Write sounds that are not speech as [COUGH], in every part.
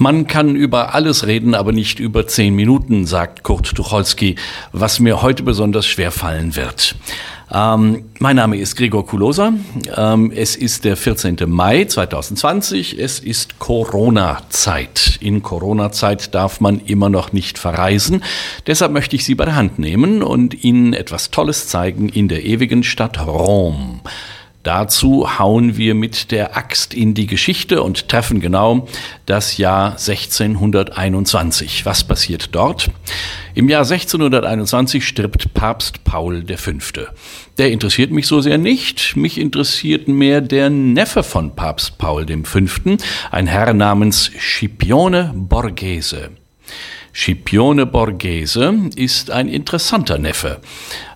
Man kann über alles reden, aber nicht über zehn Minuten, sagt Kurt Tucholsky, was mir heute besonders schwer fallen wird. Ähm, mein Name ist Gregor Kulosa. Ähm, es ist der 14. Mai 2020. Es ist Corona-Zeit. In Corona-Zeit darf man immer noch nicht verreisen. Deshalb möchte ich Sie bei der Hand nehmen und Ihnen etwas Tolles zeigen in der ewigen Stadt Rom. Dazu hauen wir mit der Axt in die Geschichte und treffen genau das Jahr 1621. Was passiert dort? Im Jahr 1621 stirbt Papst Paul V. Der interessiert mich so sehr nicht. Mich interessiert mehr der Neffe von Papst Paul V., ein Herr namens Scipione Borghese. Scipione Borghese ist ein interessanter Neffe.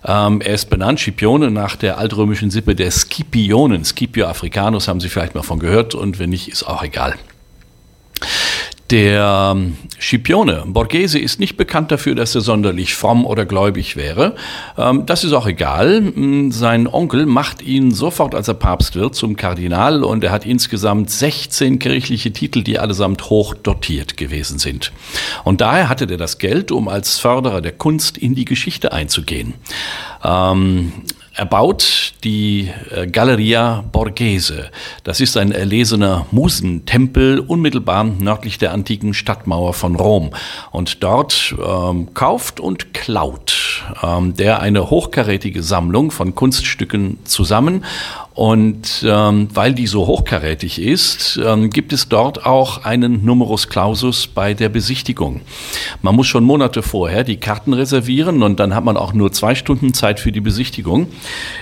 Ähm, er ist benannt, Scipione, nach der altrömischen Sippe der Scipionen. Scipio Africanus haben Sie vielleicht mal von gehört und wenn nicht, ist auch egal. Der ähm, Scipione Borghese ist nicht bekannt dafür, dass er sonderlich fromm oder gläubig wäre. Ähm, das ist auch egal. Mm, sein Onkel macht ihn sofort, als er Papst wird, zum Kardinal und er hat insgesamt 16 kirchliche Titel, die allesamt hoch dotiert gewesen sind. Und daher hatte er das Geld, um als Förderer der Kunst in die Geschichte einzugehen. Ähm, er baut die äh, Galleria Borghese. Das ist ein erlesener Musentempel unmittelbar nördlich der antiken Stadtmauer von Rom. Und dort ähm, kauft und klaut ähm, der eine hochkarätige Sammlung von Kunststücken zusammen und ähm, weil die so hochkarätig ist, ähm, gibt es dort auch einen Numerus Clausus bei der Besichtigung. Man muss schon Monate vorher die Karten reservieren und dann hat man auch nur zwei Stunden Zeit für die Besichtigung.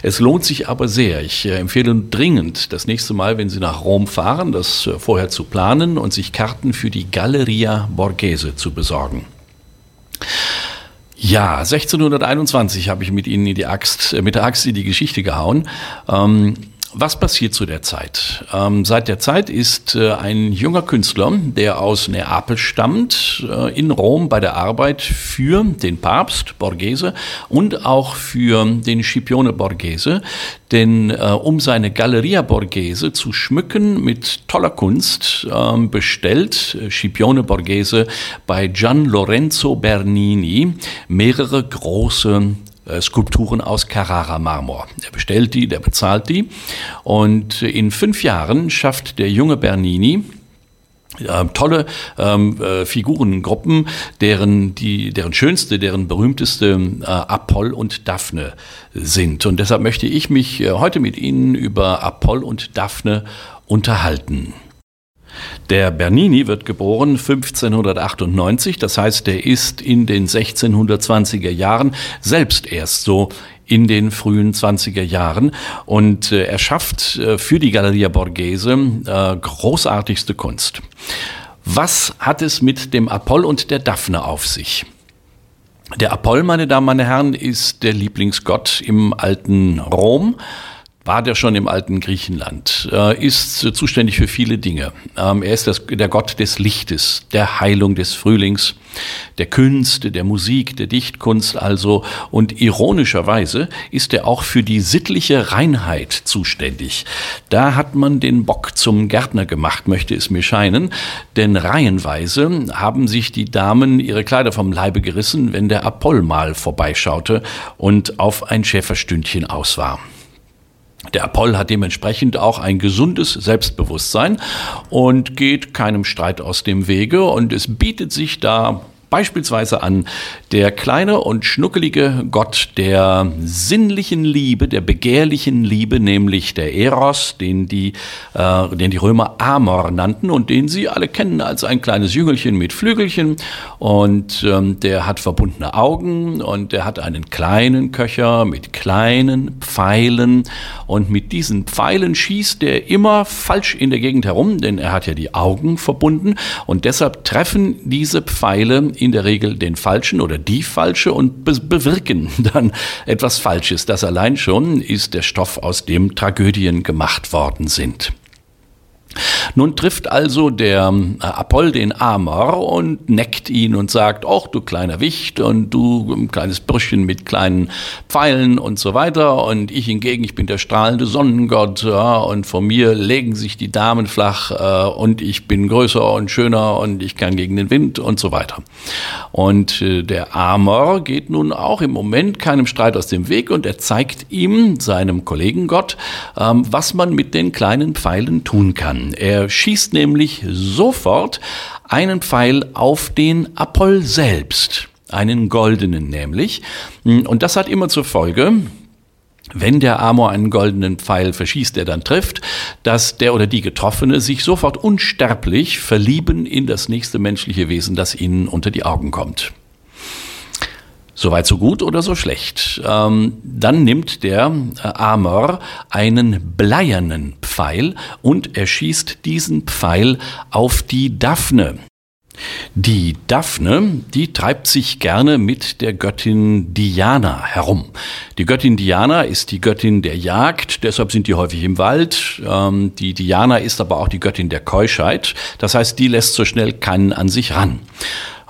Es lohnt sich aber sehr. Ich äh, empfehle dringend, das nächste Mal, wenn Sie nach Rom fahren, das äh, vorher zu planen und sich Karten für die Galleria Borghese zu besorgen. Ja, 1621 habe ich mit Ihnen in die Axt, äh, mit der Axt in die Geschichte gehauen. Ähm, was passiert zu der Zeit? Ähm, seit der Zeit ist äh, ein junger Künstler, der aus Neapel stammt, äh, in Rom bei der Arbeit für den Papst Borghese und auch für den Scipione Borghese. Denn äh, um seine Galleria Borghese zu schmücken mit toller Kunst, ähm, bestellt äh, Scipione Borghese bei Gian Lorenzo Bernini mehrere große Skulpturen aus Carrara-Marmor. Er bestellt die, der bezahlt die. Und in fünf Jahren schafft der junge Bernini, äh, tolle ähm, äh, Figurengruppen, deren, die, deren schönste, deren berühmteste äh, Apoll und Daphne sind. Und deshalb möchte ich mich äh, heute mit Ihnen über Apoll und Daphne unterhalten. Der Bernini wird geboren 1598, das heißt, er ist in den 1620er Jahren selbst erst so in den frühen 20er Jahren und äh, er schafft äh, für die Galleria Borghese äh, großartigste Kunst. Was hat es mit dem Apoll und der Daphne auf sich? Der Apoll, meine Damen, meine Herren, ist der Lieblingsgott im alten Rom war der schon im alten Griechenland, äh, ist äh, zuständig für viele Dinge. Ähm, er ist das, der Gott des Lichtes, der Heilung des Frühlings, der Künste, der Musik, der Dichtkunst also. Und ironischerweise ist er auch für die sittliche Reinheit zuständig. Da hat man den Bock zum Gärtner gemacht, möchte es mir scheinen. Denn reihenweise haben sich die Damen ihre Kleider vom Leibe gerissen, wenn der Apoll mal vorbeischaute und auf ein Schäferstündchen aus war. Der Apoll hat dementsprechend auch ein gesundes Selbstbewusstsein und geht keinem Streit aus dem Wege und es bietet sich da Beispielsweise an der kleine und schnuckelige Gott der sinnlichen Liebe, der begehrlichen Liebe, nämlich der Eros, den die, äh, den die Römer Amor nannten und den sie alle kennen als ein kleines Jüngelchen mit Flügelchen. Und ähm, der hat verbundene Augen und der hat einen kleinen Köcher mit kleinen Pfeilen. Und mit diesen Pfeilen schießt er immer falsch in der Gegend herum, denn er hat ja die Augen verbunden. Und deshalb treffen diese Pfeile in der Regel den Falschen oder die Falsche und be bewirken [LAUGHS] dann etwas Falsches. Das allein schon ist der Stoff, aus dem Tragödien gemacht worden sind. Nun trifft also der äh, Apoll den Amor und neckt ihn und sagt, ach du kleiner Wicht und du ein kleines Brüschchen mit kleinen Pfeilen und so weiter und ich hingegen, ich bin der strahlende Sonnengott ja, und vor mir legen sich die Damen flach äh, und ich bin größer und schöner und ich kann gegen den Wind und so weiter. Und äh, der Amor geht nun auch im Moment keinem Streit aus dem Weg und er zeigt ihm, seinem Kollegen Gott, ähm, was man mit den kleinen Pfeilen tun kann. Er schießt nämlich sofort einen Pfeil auf den Apoll selbst, einen goldenen nämlich. Und das hat immer zur Folge, wenn der Amor einen goldenen Pfeil verschießt, der dann trifft, dass der oder die Getroffene sich sofort unsterblich verlieben in das nächste menschliche Wesen, das ihnen unter die Augen kommt. Soweit so gut oder so schlecht. Ähm, dann nimmt der äh, Amor einen bleiernen Pfeil und er schießt diesen Pfeil auf die Daphne. Die Daphne, die treibt sich gerne mit der Göttin Diana herum. Die Göttin Diana ist die Göttin der Jagd, deshalb sind die häufig im Wald. Ähm, die Diana ist aber auch die Göttin der Keuschheit, das heißt, die lässt so schnell keinen an sich ran.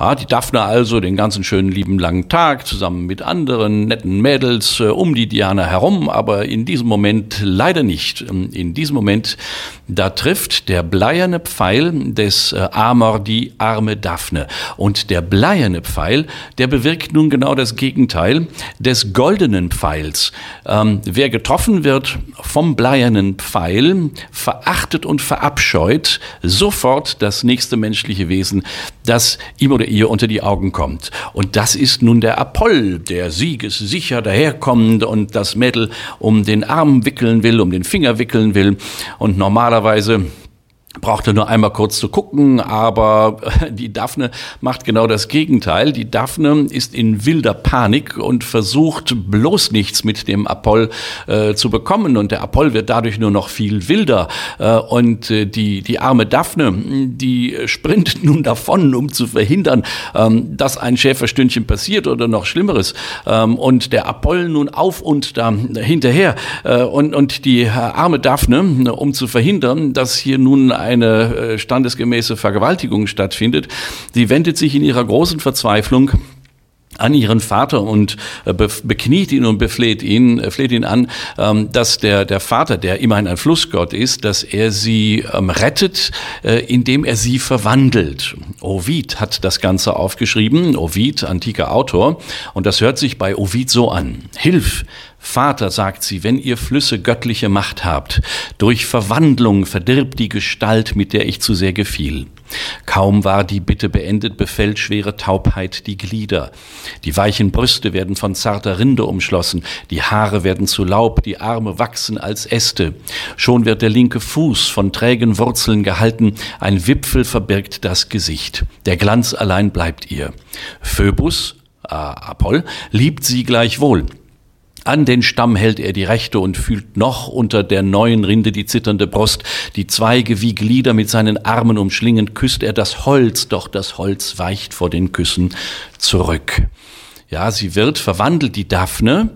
Ja, die Daphne also den ganzen schönen lieben langen Tag zusammen mit anderen netten Mädels äh, um die Diana herum, aber in diesem Moment leider nicht. Ähm, in diesem Moment, da trifft der bleierne Pfeil des äh, Amor die arme Daphne. Und der bleierne Pfeil, der bewirkt nun genau das Gegenteil des goldenen Pfeils. Ähm, wer getroffen wird vom bleiernen Pfeil, verachtet und verabscheut sofort das nächste menschliche Wesen, das ihm oder ihr unter die Augen kommt. Und das ist nun der Apoll, der siegessicher daherkommt und das Mädel um den Arm wickeln will, um den Finger wickeln will. Und normalerweise brauchte nur einmal kurz zu gucken, aber [LAUGHS] die Daphne macht genau das Gegenteil. Die Daphne ist in wilder Panik und versucht bloß nichts mit dem Apoll äh, zu bekommen. Und der Apoll wird dadurch nur noch viel wilder. Äh, und äh, die, die arme Daphne, die sprintet [LAUGHS] nun davon, um zu verhindern, ähm, dass ein Schäferstündchen passiert oder noch Schlimmeres. Ähm, und der Apoll nun auf und da hinterher. Äh, und, und die arme Daphne, um zu verhindern, dass hier nun eine äh, standesgemäße Vergewaltigung stattfindet. Sie wendet sich in ihrer großen Verzweiflung an ihren Vater und äh, bekniet ihn und befleht ihn, äh, fleht ihn an, ähm, dass der, der Vater, der immerhin ein Flussgott ist, dass er sie ähm, rettet, indem er sie verwandelt. Ovid hat das Ganze aufgeschrieben, Ovid, antiker Autor, und das hört sich bei Ovid so an. Hilf, Vater, sagt sie, wenn ihr Flüsse göttliche Macht habt, durch Verwandlung verdirbt die Gestalt, mit der ich zu sehr gefiel. Kaum war die Bitte beendet, befällt schwere Taubheit die Glieder. Die weichen Brüste werden von zarter Rinde umschlossen, die Haare werden zu Laub, die Arme wachsen als Äste. Schon wird der linke Fuß von trägen Wurzeln gehalten, ein Wipfel verbirgt das Gesicht. Der Glanz allein bleibt ihr. Phoebus, äh, Apoll, liebt sie gleichwohl. An den Stamm hält er die rechte und fühlt noch unter der neuen Rinde die zitternde Brust. Die Zweige wie Glieder mit seinen Armen umschlingend küsst er das Holz, doch das Holz weicht vor den Küssen zurück. Ja, sie wird verwandelt, die Daphne,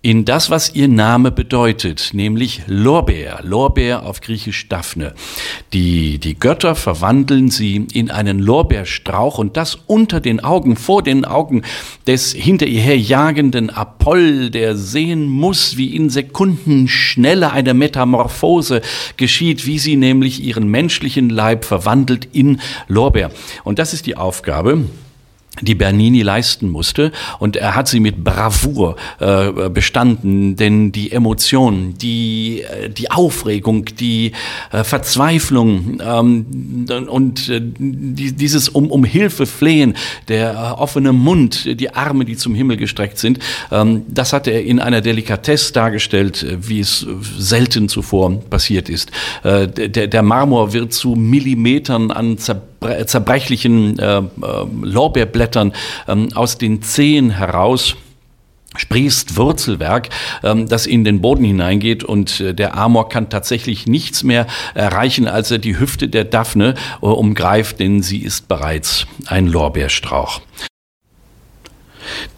in das, was ihr Name bedeutet, nämlich Lorbeer, Lorbeer auf Griechisch Daphne. Die, die Götter verwandeln sie in einen Lorbeerstrauch und das unter den Augen, vor den Augen des hinter ihr her jagenden Apoll, der sehen muss, wie in Sekundenschnelle eine Metamorphose geschieht, wie sie nämlich ihren menschlichen Leib verwandelt in Lorbeer. Und das ist die Aufgabe, die Bernini leisten musste. Und er hat sie mit Bravour äh, bestanden, denn die Emotion, die, äh, die Aufregung, die äh, Verzweiflung ähm, und äh, die, dieses um, um Hilfe flehen, der äh, offene Mund, die Arme, die zum Himmel gestreckt sind, ähm, das hat er in einer Delikatesse dargestellt, wie es selten zuvor passiert ist. Äh, der, der Marmor wird zu Millimetern an zerbrechlichen äh, äh, Lorbeerblättern ähm, aus den Zehen heraus sprießt Wurzelwerk, ähm, das in den Boden hineingeht und äh, der Amor kann tatsächlich nichts mehr erreichen, als er die Hüfte der Daphne umgreift, denn sie ist bereits ein Lorbeerstrauch.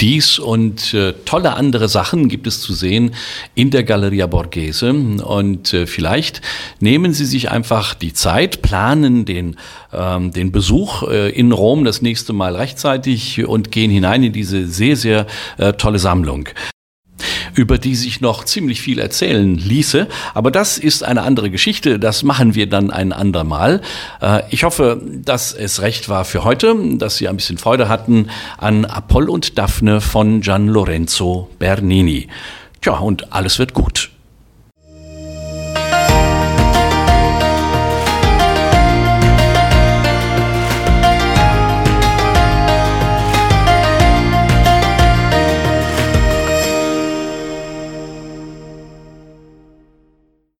Dies und äh, tolle andere Sachen gibt es zu sehen in der Galleria Borghese. Und äh, vielleicht nehmen Sie sich einfach die Zeit, planen den, ähm, den Besuch äh, in Rom das nächste Mal rechtzeitig und gehen hinein in diese sehr, sehr äh, tolle Sammlung über die sich noch ziemlich viel erzählen ließe. Aber das ist eine andere Geschichte. Das machen wir dann ein andermal. Äh, ich hoffe, dass es recht war für heute, dass Sie ein bisschen Freude hatten an Apoll und Daphne von Gian Lorenzo Bernini. Tja, und alles wird gut.